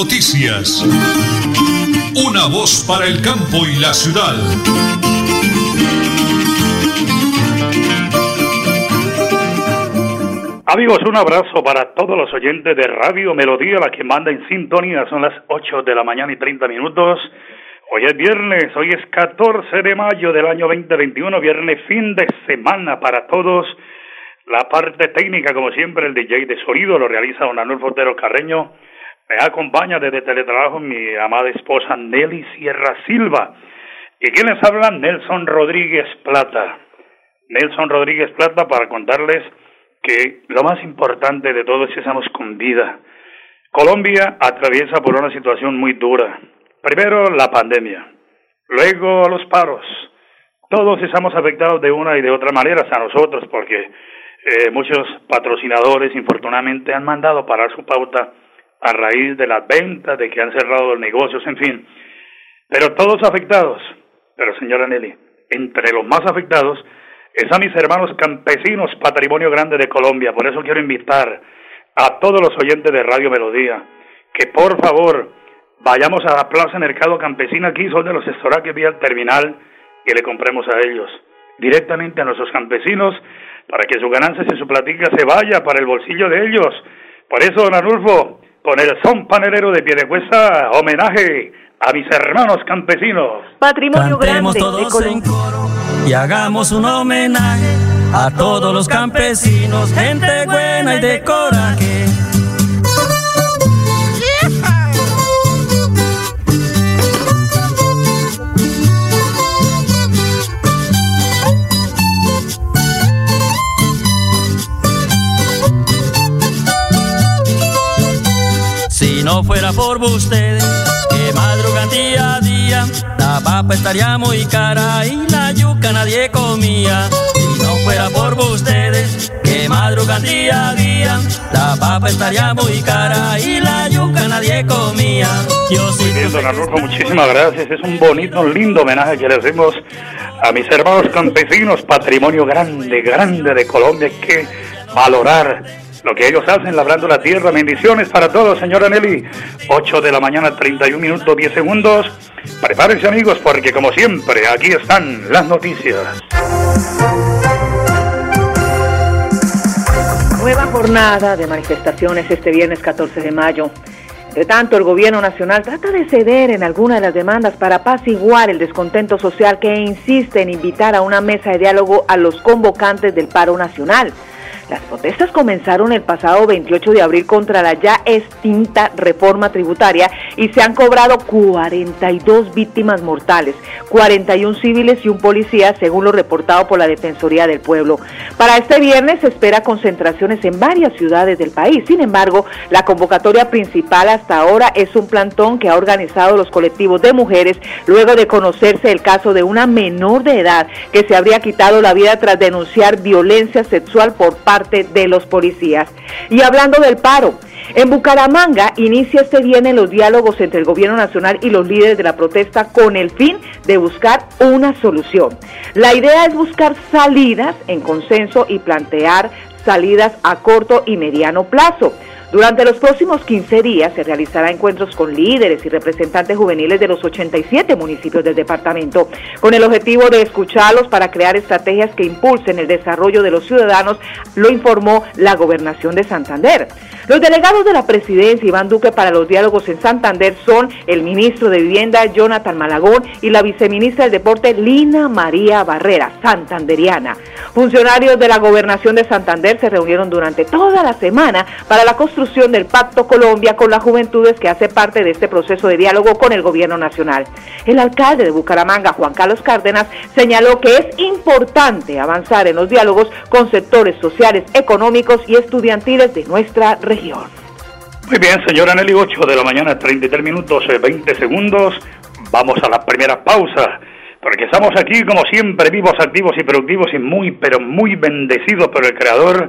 noticias. Una voz para el campo y la ciudad. Amigos, un abrazo para todos los oyentes de Radio Melodía, la que manda en sintonía. Son las 8 de la mañana y 30 minutos. Hoy es viernes, hoy es 14 de mayo del año 2021, viernes fin de semana para todos. La parte técnica, como siempre, el DJ de sonido lo realiza don Anulfo Otero Carreño. Me acompaña desde teletrabajo mi amada esposa Nelly Sierra Silva. ¿Y quién les habla? Nelson Rodríguez Plata. Nelson Rodríguez Plata para contarles que lo más importante de todo es estamos con vida. Colombia atraviesa por una situación muy dura. Primero la pandemia, luego los paros. Todos estamos afectados de una y de otra manera, a nosotros, porque eh, muchos patrocinadores, infortunadamente, han mandado parar su pauta a raíz de las ventas, de que han cerrado los negocios, en fin. Pero todos afectados. Pero señora Nelly, entre los más afectados están mis hermanos campesinos, patrimonio grande de Colombia. Por eso quiero invitar a todos los oyentes de Radio Melodía que por favor vayamos a la Plaza Mercado Campesina aquí, son de los estoraques vía terminal y le compremos a ellos directamente a nuestros campesinos para que su ganancia y su platica se vaya para el bolsillo de ellos. Por eso, don Arnulfo, con el son panelero de Piedecuesta, homenaje a mis hermanos campesinos. Patrimonio grande todos en coro y hagamos un homenaje a todos los campesinos, gente buena y de coraje. Fuera por ustedes, que madrugan día a día, la papa estaría muy cara y la yuca nadie comía. Si no fuera por ustedes, que madrugan día a día, la papa estaría muy cara y la yuca nadie comía. Yo muy bien, don Arnulfo, muchísimas gracias. Es un bonito, lindo homenaje que le hacemos a mis hermanos campesinos, patrimonio grande, grande de Colombia. Que valorar lo que ellos hacen labrando la tierra. Bendiciones para todos, señora Nelly. 8 de la mañana, 31 minutos, 10 segundos. Prepárense amigos, porque como siempre, aquí están las noticias. Nueva jornada de manifestaciones este viernes 14 de mayo. Entre tanto, el gobierno nacional trata de ceder en algunas de las demandas para apaciguar el descontento social que insiste en invitar a una mesa de diálogo a los convocantes del paro nacional. Las protestas comenzaron el pasado 28 de abril contra la ya extinta reforma tributaria y se han cobrado 42 víctimas mortales, 41 civiles y un policía, según lo reportado por la Defensoría del Pueblo. Para este viernes se espera concentraciones en varias ciudades del país. Sin embargo, la convocatoria principal hasta ahora es un plantón que ha organizado los colectivos de mujeres luego de conocerse el caso de una menor de edad que se habría quitado la vida tras denunciar violencia sexual por parte de los policías. Y hablando del paro, en Bucaramanga inicia este viernes los diálogos entre el gobierno nacional y los líderes de la protesta con el fin de buscar una solución. La idea es buscar salidas en consenso y plantear salidas a corto y mediano plazo. Durante los próximos 15 días se realizará encuentros con líderes y representantes juveniles de los 87 municipios del departamento, con el objetivo de escucharlos para crear estrategias que impulsen el desarrollo de los ciudadanos, lo informó la gobernación de Santander. Los delegados de la presidencia Iván Duque para los diálogos en Santander son el ministro de Vivienda Jonathan Malagón y la viceministra del Deporte Lina María Barrera, santanderiana. Funcionarios de la gobernación de Santander se reunieron durante toda la semana para la construcción del Pacto Colombia con las juventudes que hace parte de este proceso de diálogo con el gobierno nacional. El alcalde de Bucaramanga, Juan Carlos Cárdenas, señaló que es importante avanzar en los diálogos con sectores sociales, económicos y estudiantiles de nuestra región. Muy bien, señora Nelly, 8 de la mañana, 33 minutos, 20 eh, segundos. Vamos a la primera pausa, porque estamos aquí, como siempre, vivos, activos y productivos y muy, pero muy bendecidos por el Creador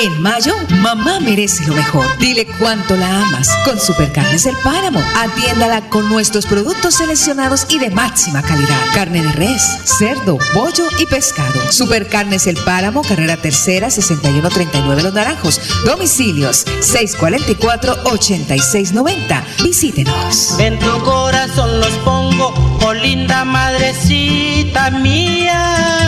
En mayo, mamá merece lo mejor. Dile cuánto la amas con Supercarnes El Páramo. Atiéndala con nuestros productos seleccionados y de máxima calidad. Carne de res, cerdo, pollo y pescado. Supercarnes El Páramo, carrera tercera, 6139 Los Naranjos. Domicilios 644-8690. Visítenos. En tu corazón los pongo, oh linda madrecita mía.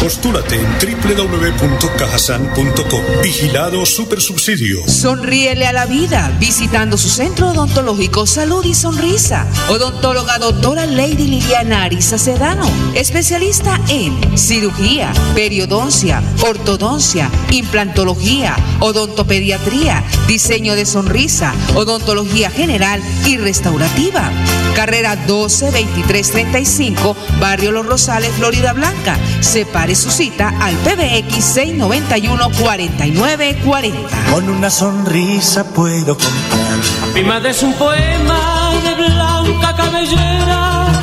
Postúlate en www.cajasan.com. Vigilado Super Subsidio. Sonríele a la vida visitando su centro odontológico Salud y Sonrisa. Odontóloga doctora Lady Liliana Arisa Sedano. Especialista en cirugía, periodoncia, ortodoncia, implantología, odontopediatría, diseño de sonrisa, odontología general y restaurativa. Carrera 12 23 35, Barrio Los Rosales, Florida Blanca. Separe su cita al PBX 691 4940. Con una sonrisa puedo comprar. Mi madre es un poema de blanca cabellera.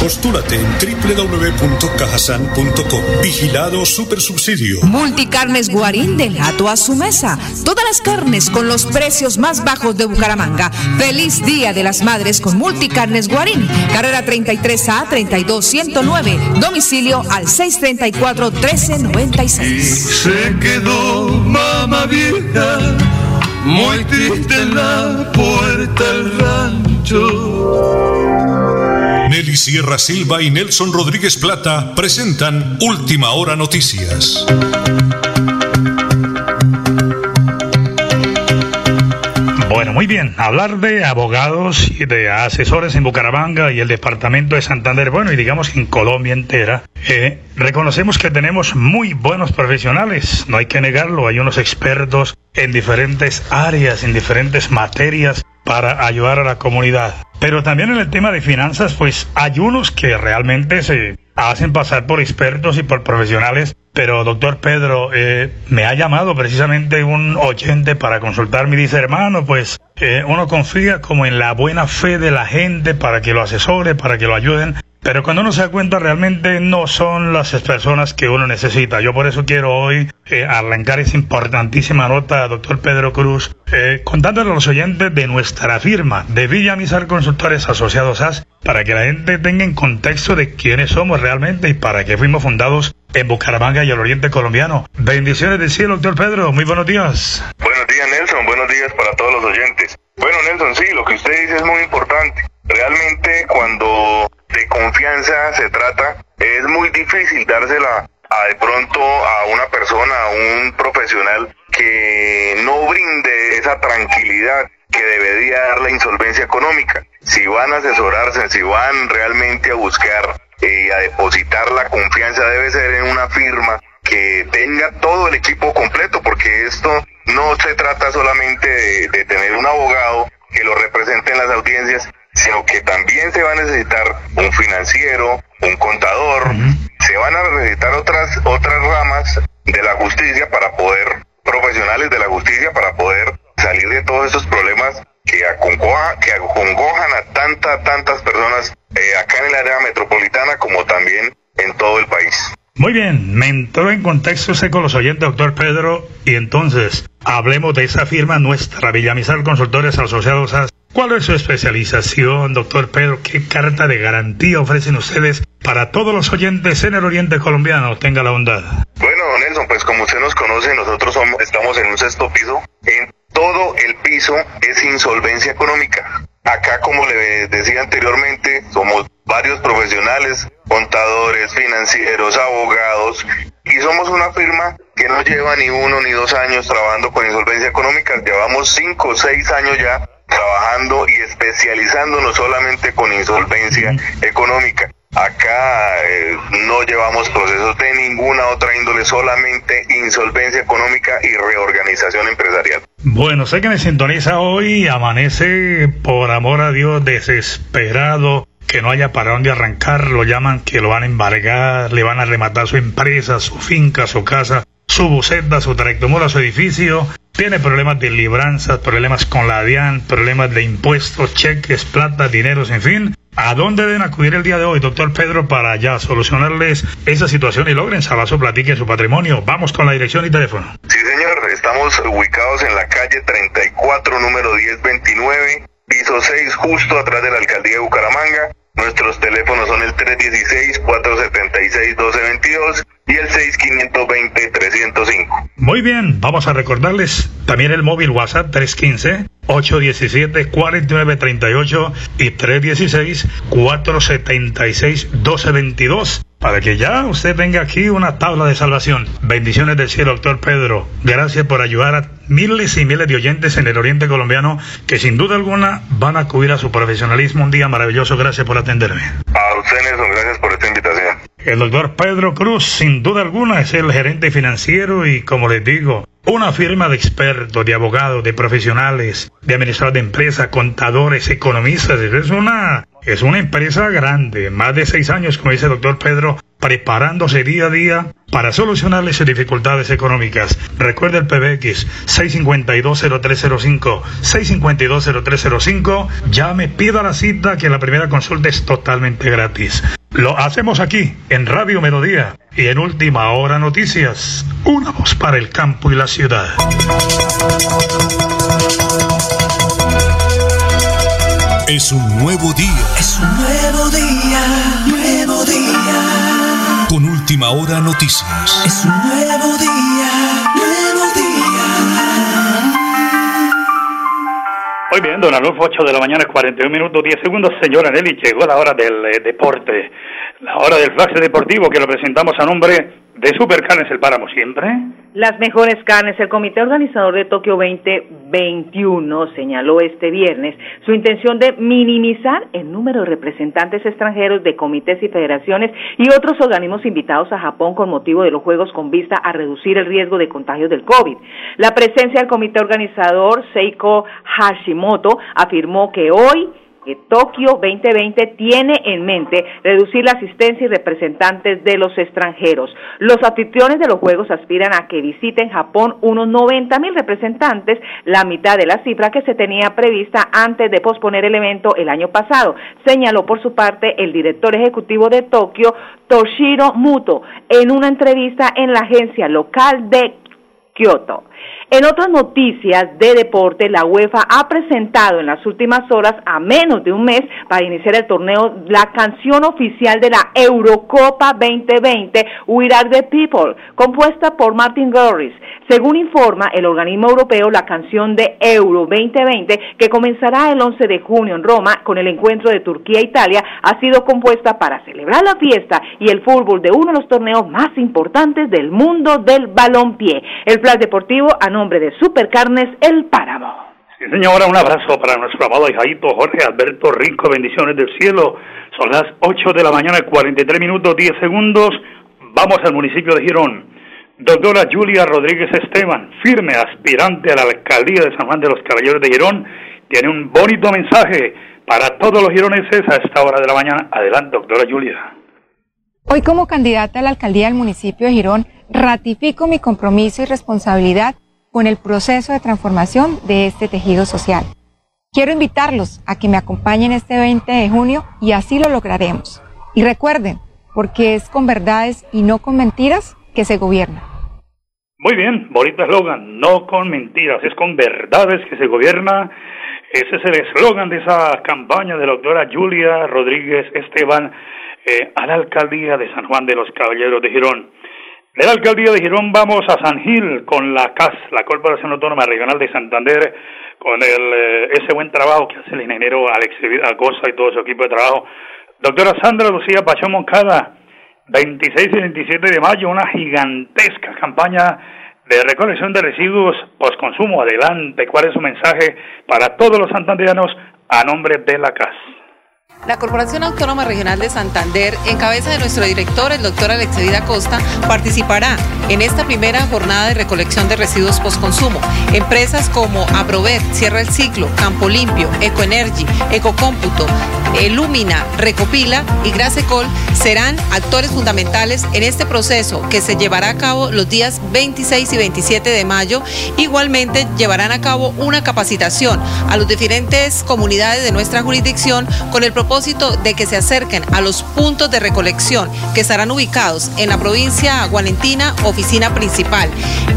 Postúlate en www.cajasan.com. Vigilado Super Subsidio. Multicarnes Guarín del Gato a su mesa. Todas las carnes con los precios más bajos de Bucaramanga. Feliz Día de las Madres con Multicarnes Guarín. Carrera 33A 32109. Domicilio al 634-1396. Se quedó mamá vieja, muy triste en la puerta del rancho. Nelly Sierra Silva y Nelson Rodríguez Plata presentan Última Hora Noticias. Bueno, muy bien. Hablar de abogados y de asesores en Bucaramanga y el departamento de Santander, bueno, y digamos en Colombia entera, eh, reconocemos que tenemos muy buenos profesionales, no hay que negarlo, hay unos expertos en diferentes áreas, en diferentes materias para ayudar a la comunidad. Pero también en el tema de finanzas, pues hay unos que realmente se hacen pasar por expertos y por profesionales. Pero doctor Pedro, eh, me ha llamado precisamente un oyente para consultarme y dice, hermano, pues eh, uno confía como en la buena fe de la gente para que lo asesore, para que lo ayuden. Pero cuando uno se da cuenta realmente no son las personas que uno necesita. Yo por eso quiero hoy eh, arrancar esa importantísima nota, doctor Pedro Cruz, eh, contándole a los oyentes de nuestra firma, de Villamizar Consultores Asociados AS, para que la gente tenga en contexto de quiénes somos realmente y para qué fuimos fundados en Bucaramanga y el Oriente Colombiano. Bendiciones del cielo, doctor Pedro. Muy buenos días. Buenos días, Nelson. Buenos días para todos los oyentes. Bueno, Nelson, sí, lo que usted dice es muy importante. Realmente cuando de confianza se trata, es muy difícil dársela a de pronto a una persona, a un profesional que no brinde esa tranquilidad que debería dar la insolvencia económica. Si van a asesorarse, si van realmente a buscar eh, a depositar la confianza, debe ser en una firma que tenga todo el equipo completo, porque esto no se trata solamente de, tener un abogado que lo represente en las audiencias, sino que también se va a necesitar un financiero, un contador, se van a necesitar otras otras ramas de la justicia para poder profesionales de la justicia para poder salir de todos esos problemas que acongojan, que acongojan a tantas, tantas personas eh, acá en el área metropolitana como también en todo el país. Muy bien, me entró en contexto ese con los oyentes, doctor Pedro, y entonces hablemos de esa firma nuestra, Villamizar Consultores Asociados a... ¿Cuál es su especialización, doctor Pedro? ¿Qué carta de garantía ofrecen ustedes para todos los oyentes en el oriente colombiano? Tenga la bondad. Bueno, Nelson, pues como usted nos conoce, nosotros estamos en un sexto piso. En todo el piso es insolvencia económica. Acá, como le decía anteriormente, somos varios profesionales, contadores, financieros, abogados, y somos una firma que no lleva ni uno ni dos años trabajando con insolvencia económica, llevamos cinco o seis años ya trabajando y especializándonos solamente con insolvencia económica. Acá eh, no llevamos procesos de ninguna otra índole, solamente insolvencia económica y reorganización empresarial. Bueno, sé que me sintoniza hoy, amanece por amor a Dios desesperado, que no haya para dónde arrancar, lo llaman que lo van a embargar, le van a rematar su empresa, su finca, su casa, su buceta, su tractomula, su edificio, tiene problemas de libranzas, problemas con la DIAN, problemas de impuestos, cheques, plata, dineros, en fin. ¿A dónde deben acudir el día de hoy, doctor Pedro, para ya solucionarles esa situación y logren salvar su platique su patrimonio? Vamos con la dirección y teléfono. Sí, señor. Estamos ubicados en la calle 34, número 1029, piso 6, justo atrás de la alcaldía de Bucaramanga. Nuestros teléfonos son el 316-476-1222 y el 6520-305. Muy bien, vamos a recordarles también el móvil WhatsApp 315-817-4938 y 316-476-1222 para que ya usted tenga aquí una tabla de salvación. Bendiciones del cielo, doctor Pedro. Gracias por ayudar a miles y miles de oyentes en el oriente colombiano que sin duda alguna van a acudir a su profesionalismo. Un día maravilloso. Gracias por atenderme. A ustedes, gracias por esta invitación. El doctor Pedro Cruz, sin duda alguna, es el gerente financiero y, como les digo, una firma de expertos, de abogados, de profesionales, de administradores de empresas, contadores, economistas. Es una, es una empresa grande, más de seis años, como dice el doctor Pedro, preparándose día a día para solucionarle sus dificultades económicas. Recuerde el PBX 6520305, 6520305. Llame, pida la cita que la primera consulta es totalmente gratis. Lo hacemos aquí, en Radio Melodía y en Última Hora Noticias. Una voz para el campo y la ciudad. Es un nuevo día. Es un nuevo día, nuevo día. Con Última Hora Noticias. Es un nuevo día, nuevo día. Muy bien, don Alonso, 8 de la mañana, 41 minutos, 10 segundos. Señora Nelly, llegó la hora del eh, deporte, la hora del flash deportivo que lo presentamos a nombre de Supercarnes El Páramo siempre. Las mejores carnes. El comité organizador de Tokio 2021 señaló este viernes su intención de minimizar el número de representantes extranjeros de comités y federaciones y otros organismos invitados a Japón con motivo de los Juegos con vista a reducir el riesgo de contagio del COVID. La presencia del comité organizador Seiko Hashimoto afirmó que hoy que Tokio 2020 tiene en mente reducir la asistencia y representantes de los extranjeros. Los anfitriones de los Juegos aspiran a que visiten Japón unos 90 mil representantes, la mitad de la cifra que se tenía prevista antes de posponer el evento el año pasado, señaló por su parte el director ejecutivo de Tokio, Toshiro Muto, en una entrevista en la agencia local de Kyoto. En otras noticias de deporte, la UEFA ha presentado en las últimas horas, a menos de un mes para iniciar el torneo, la canción oficial de la Eurocopa 2020, We Are the People, compuesta por Martin Garrix. Según informa el organismo europeo, la canción de Euro 2020, que comenzará el 11 de junio en Roma con el encuentro de Turquía-Italia, ha sido compuesta para celebrar la fiesta y el fútbol de uno de los torneos más importantes del mundo del balompié. El plan deportivo nombre de Supercarnes El Páramo. Sí, señora, un abrazo para nuestro amado hijadito Jorge Alberto Rico, bendiciones del cielo. Son las 8 de la mañana, 43 minutos, 10 segundos. Vamos al municipio de Girón. Doctora Julia Rodríguez Esteban, firme aspirante a la alcaldía de San Juan de los Caballeros de Girón, tiene un bonito mensaje para todos los gironeses a esta hora de la mañana. Adelante, doctora Julia. Hoy como candidata a la alcaldía del municipio de Girón, ratifico mi compromiso y responsabilidad con el proceso de transformación de este tejido social. Quiero invitarlos a que me acompañen este 20 de junio y así lo lograremos. Y recuerden, porque es con verdades y no con mentiras que se gobierna. Muy bien, bonito eslogan, no con mentiras, es con verdades que se gobierna. Ese es el eslogan de esa campaña de la doctora Julia Rodríguez Esteban eh, a la alcaldía de San Juan de los Caballeros de Girón. De la alcaldía de Girón vamos a San Gil con la CAS, la Corporación Autónoma Regional de Santander, con el, eh, ese buen trabajo que hace el ingeniero Alex Acosta y todo su equipo de trabajo. Doctora Sandra Lucía Pachón Moncada, 26 y 27 de mayo, una gigantesca campaña de recolección de residuos post-consumo. Adelante, ¿cuál es su mensaje para todos los santandereanos a nombre de la CAS? La Corporación Autónoma Regional de Santander, en cabeza de nuestro director, el doctor Alexevida Costa, participará en esta primera jornada de recolección de residuos postconsumo. Empresas como Aprover, Cierra el Ciclo, Campo Limpio, Ecoenergy, Ecocómputo, Lumina, Recopila y Grasecol serán actores fundamentales en este proceso que se llevará a cabo los días 26 y 27 de mayo. Igualmente llevarán a cabo una capacitación a las diferentes comunidades de nuestra jurisdicción con el propósito de que se acerquen a los puntos de recolección que estarán ubicados en la provincia Gualentina, oficina principal.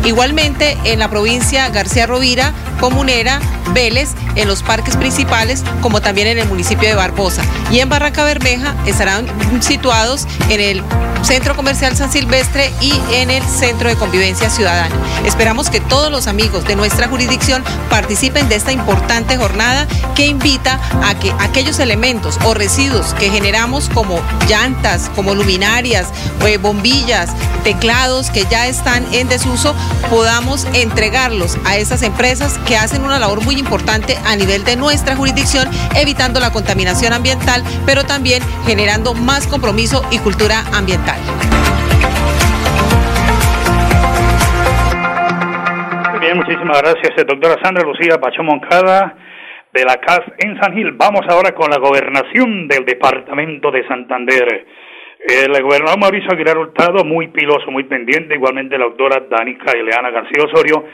Igualmente en la provincia García Rovira, Comunera, Vélez, en los parques principales, como también en el municipio de Barbosa. Y en Barranca Bermeja estarán situados en el Centro Comercial San Silvestre y en el Centro de Convivencia Ciudadana. Esperamos que todos los amigos de nuestra jurisdicción participen de esta importante jornada que invita a que aquellos elementos o residuos que generamos como llantas, como luminarias, eh, bombillas, teclados que ya están en desuso, podamos entregarlos a esas empresas que hacen una labor muy importante a nivel de nuestra jurisdicción, evitando la contaminación ambiental, pero también generando más compromiso y cultura ambiental. Bien, muchísimas gracias, doctora Sandra Lucía Pacho Moncada de la CAS en San Gil. Vamos ahora con la gobernación del departamento de Santander. El gobernador Mauricio Aguilar Hurtado, muy piloso, muy pendiente, igualmente la doctora Danica Ileana García Osorio,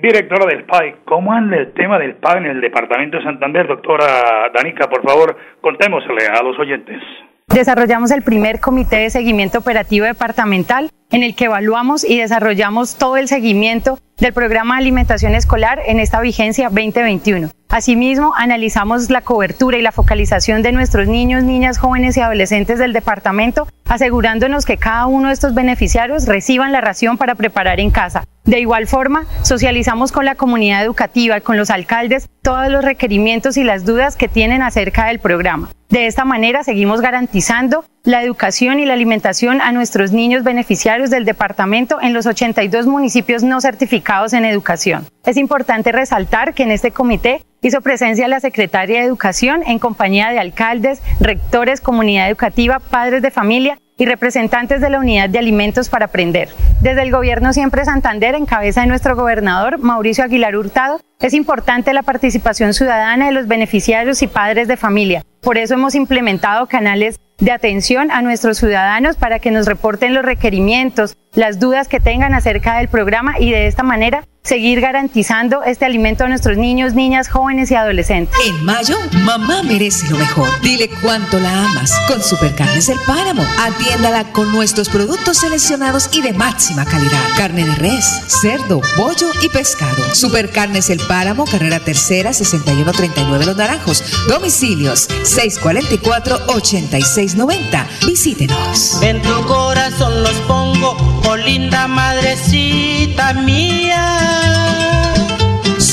directora del PAI. ¿Cómo anda el tema del PAI en el departamento de Santander? Doctora Danica, por favor, contémosle a los oyentes. Desarrollamos el primer comité de seguimiento operativo departamental en el que evaluamos y desarrollamos todo el seguimiento del programa de alimentación escolar en esta vigencia 2021. Asimismo, analizamos la cobertura y la focalización de nuestros niños, niñas, jóvenes y adolescentes del departamento, asegurándonos que cada uno de estos beneficiarios reciban la ración para preparar en casa. De igual forma, socializamos con la comunidad educativa y con los alcaldes todos los requerimientos y las dudas que tienen acerca del programa. De esta manera seguimos garantizando la educación y la alimentación a nuestros niños beneficiarios del departamento en los 82 municipios no certificados en educación. Es importante resaltar que en este comité hizo presencia la secretaria de Educación en compañía de alcaldes, rectores, comunidad educativa, padres de familia y representantes de la Unidad de Alimentos para Aprender. Desde el Gobierno Siempre Santander, en cabeza de nuestro gobernador Mauricio Aguilar Hurtado, es importante la participación ciudadana de los beneficiarios y padres de familia. Por eso hemos implementado canales de atención a nuestros ciudadanos para que nos reporten los requerimientos, las dudas que tengan acerca del programa y de esta manera seguir garantizando este alimento a nuestros niños, niñas, jóvenes y adolescentes. En mayo, mamá merece lo mejor. Dile cuánto la amas con Supercarnes del Páramo. Atiéndala con nuestros productos seleccionados y de máxima calidad. Carne de res, cerdo, pollo y pescado. Supercarnes El Páramo, carrera tercera, 6139 Los Naranjos. Domicilios 644-8690. Visítenos. En tu corazón los pongo, oh linda madrecita mía.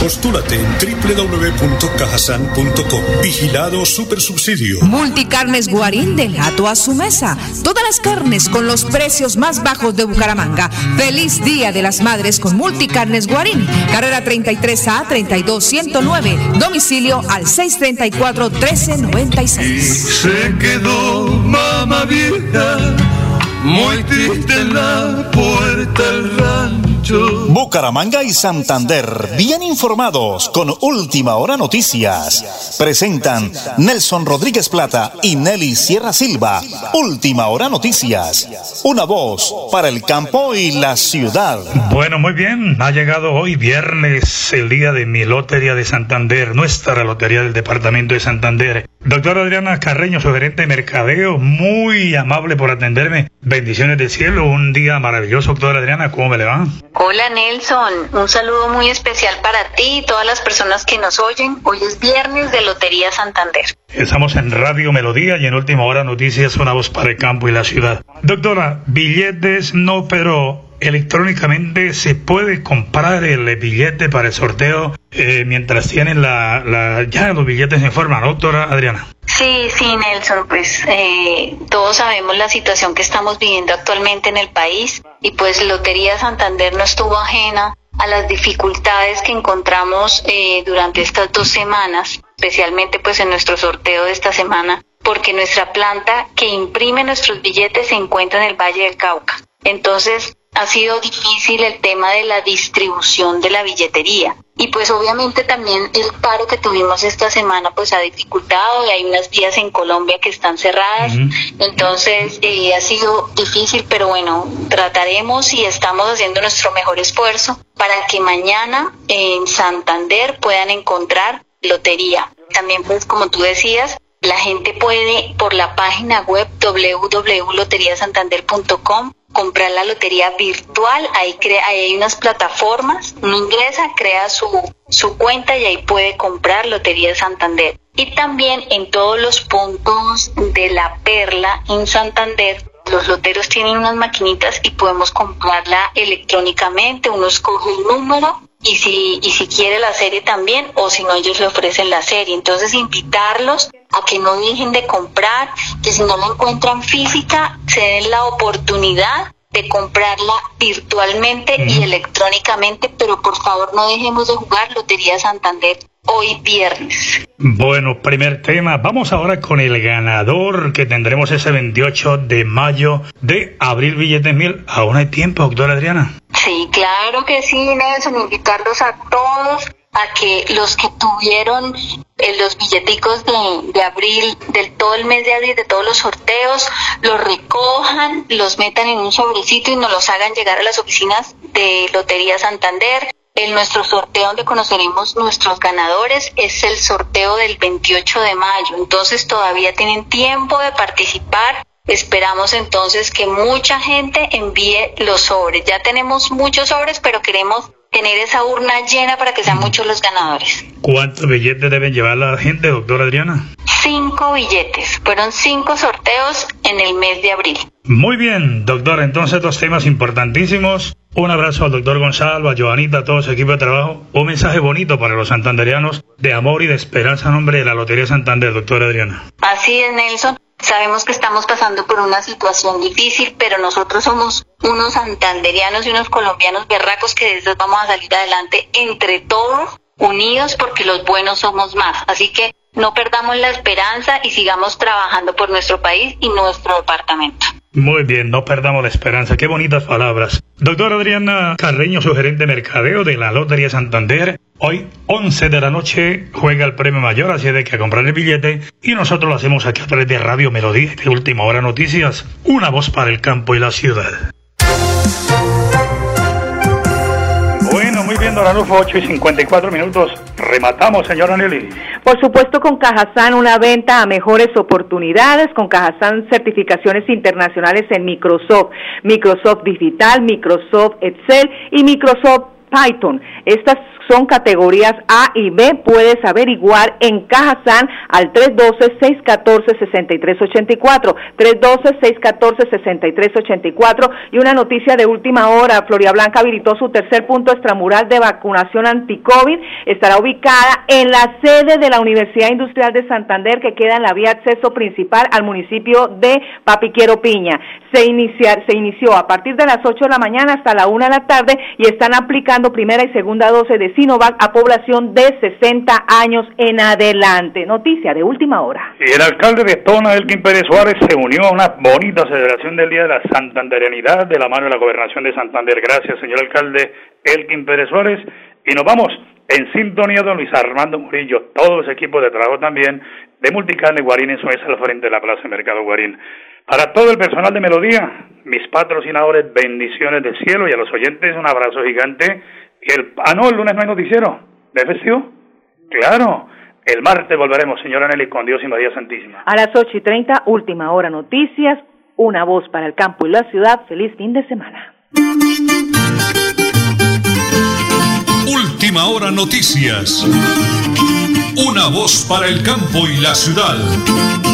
Postúlate en www.cajasan.com. Vigilado Supersubsidio. Multicarnes Guarín del gato a su mesa. Todas las carnes con los precios más bajos de Bucaramanga. Feliz Día de las Madres con Multicarnes Guarín. Carrera 33A 32109. Domicilio al 634 1396. Se quedó mamá vieja, muy triste en la puerta del rancho. Bucaramanga y Santander, bien informados con Última Hora Noticias. Presentan Nelson Rodríguez Plata y Nelly Sierra Silva. Última Hora Noticias. Una voz para el campo y la ciudad. Bueno, muy bien. Ha llegado hoy viernes el día de mi lotería de Santander, nuestra lotería del departamento de Santander. Doctora Adriana Carreño, su gerente de mercadeo, muy amable por atenderme. Bendiciones del cielo. Un día maravilloso, doctora Adriana. ¿Cómo me le va? Hola Nelson, un saludo muy especial para ti y todas las personas que nos oyen. Hoy es viernes de Lotería Santander. Estamos en Radio Melodía y en Última Hora Noticias, una voz para el campo y la ciudad. Doctora, billetes no, pero electrónicamente se puede comprar el billete para el sorteo eh, mientras tienen la, la- ya los billetes en forma, ¿no, doctora Adriana? Sí, sí, Nelson, pues eh, todos sabemos la situación que estamos viviendo actualmente en el país y pues Lotería Santander no estuvo ajena a las dificultades que encontramos eh, durante estas dos semanas, especialmente pues en nuestro sorteo de esta semana, porque nuestra planta que imprime nuestros billetes se encuentra en el Valle del Cauca. Entonces ha sido difícil el tema de la distribución de la billetería. Y pues obviamente también el paro que tuvimos esta semana pues ha dificultado y hay unas vías en Colombia que están cerradas. Entonces eh, ha sido difícil, pero bueno, trataremos y estamos haciendo nuestro mejor esfuerzo para que mañana en Santander puedan encontrar lotería. También pues como tú decías, la gente puede por la página web www.loteriasantander.com comprar la lotería virtual. Ahí, crea, ahí hay unas plataformas. Uno ingresa, crea su, su cuenta y ahí puede comprar Lotería Santander. Y también en todos los puntos de la Perla en Santander. Los loteros tienen unas maquinitas y podemos comprarla electrónicamente. Uno escoge el número y si, y si quiere la serie también, o si no, ellos le ofrecen la serie. Entonces, invitarlos a que no dejen de comprar, que si no la encuentran física, se den la oportunidad de comprarla virtualmente y electrónicamente, pero por favor no dejemos de jugar Lotería Santander hoy viernes. Bueno, primer tema. Vamos ahora con el ganador que tendremos ese 28 de mayo de Abril Billetes Mil. Aún hay tiempo, doctora Adriana. Sí, claro que sí, Nelson, invitarlos a todos a que los que tuvieron eh, los billeticos de, de abril, del todo el mes de abril, de todos los sorteos, los recojan, los metan en un sobrecito y nos los hagan llegar a las oficinas de Lotería Santander. El nuestro sorteo donde conoceremos nuestros ganadores es el sorteo del 28 de mayo. Entonces todavía tienen tiempo de participar. Esperamos entonces que mucha gente envíe los sobres. Ya tenemos muchos sobres, pero queremos tener esa urna llena para que sean muchos los ganadores. ¿Cuántos billetes deben llevar la gente, doctora Adriana? Cinco billetes. Fueron cinco sorteos en el mes de abril. Muy bien, doctor. Entonces, dos temas importantísimos. Un abrazo al doctor Gonzalo, a Joanita, a todo su equipo de trabajo. Un mensaje bonito para los santanderianos de amor y de esperanza en nombre de la Lotería Santander, doctora Adriana. Así es, Nelson. Sabemos que estamos pasando por una situación difícil, pero nosotros somos unos santanderianos y unos colombianos berracos que desde vamos a salir adelante entre todos, unidos, porque los buenos somos más. Así que no perdamos la esperanza y sigamos trabajando por nuestro país y nuestro departamento. Muy bien, no perdamos la esperanza. Qué bonitas palabras. Doctora Adriana Carreño, su gerente de mercadeo de la Lotería Santander. Hoy, 11 de la noche, juega el premio mayor, así de que a comprar el billete. Y nosotros lo hacemos aquí a través de Radio Melodía de Última Hora Noticias. Una voz para el campo y la ciudad. Anufo, 8 y 54 minutos. Rematamos, señora Nelly. Por supuesto, con Cajazán una venta a mejores oportunidades, con Cajazán certificaciones internacionales en Microsoft, Microsoft Digital, Microsoft Excel y Microsoft Python. Estas son categorías A y B. Puedes averiguar en Cajazán al 312-614-6384. 312-614-6384. Y una noticia de última hora. Floria Blanca habilitó su tercer punto extramural de vacunación anti-COVID. Estará ubicada en la sede de la Universidad Industrial de Santander que queda en la vía acceso principal al municipio de Papiquero Piña. Se, iniciar, se inició a partir de las 8 de la mañana hasta la 1 de la tarde y están aplicando primera y segunda dosis de Sinovac a población de 60 años en adelante. Noticia de última hora. Y el alcalde de Tona, Elkin Pérez Suárez, se unió a una bonita celebración del Día de la Santanderianidad de la mano de la Gobernación de Santander. Gracias, señor alcalde Elkin Pérez Suárez. Y nos vamos en sintonía de Luis Armando Murillo, todos los equipos de trabajo también de Multicarne Guarín en su al frente de la Plaza Mercado Guarín. Para todo el personal de Melodía, mis patrocinadores, bendiciones del cielo y a los oyentes un abrazo gigante el, ah, no, el lunes no hay noticiero. ¿De festivo? Claro. El martes volveremos, señora Nelly, con Dios y María Santísima. A las ocho y treinta, última hora noticias, una voz para el campo y la ciudad. Feliz fin de semana. Última hora noticias. Una voz para el campo y la ciudad.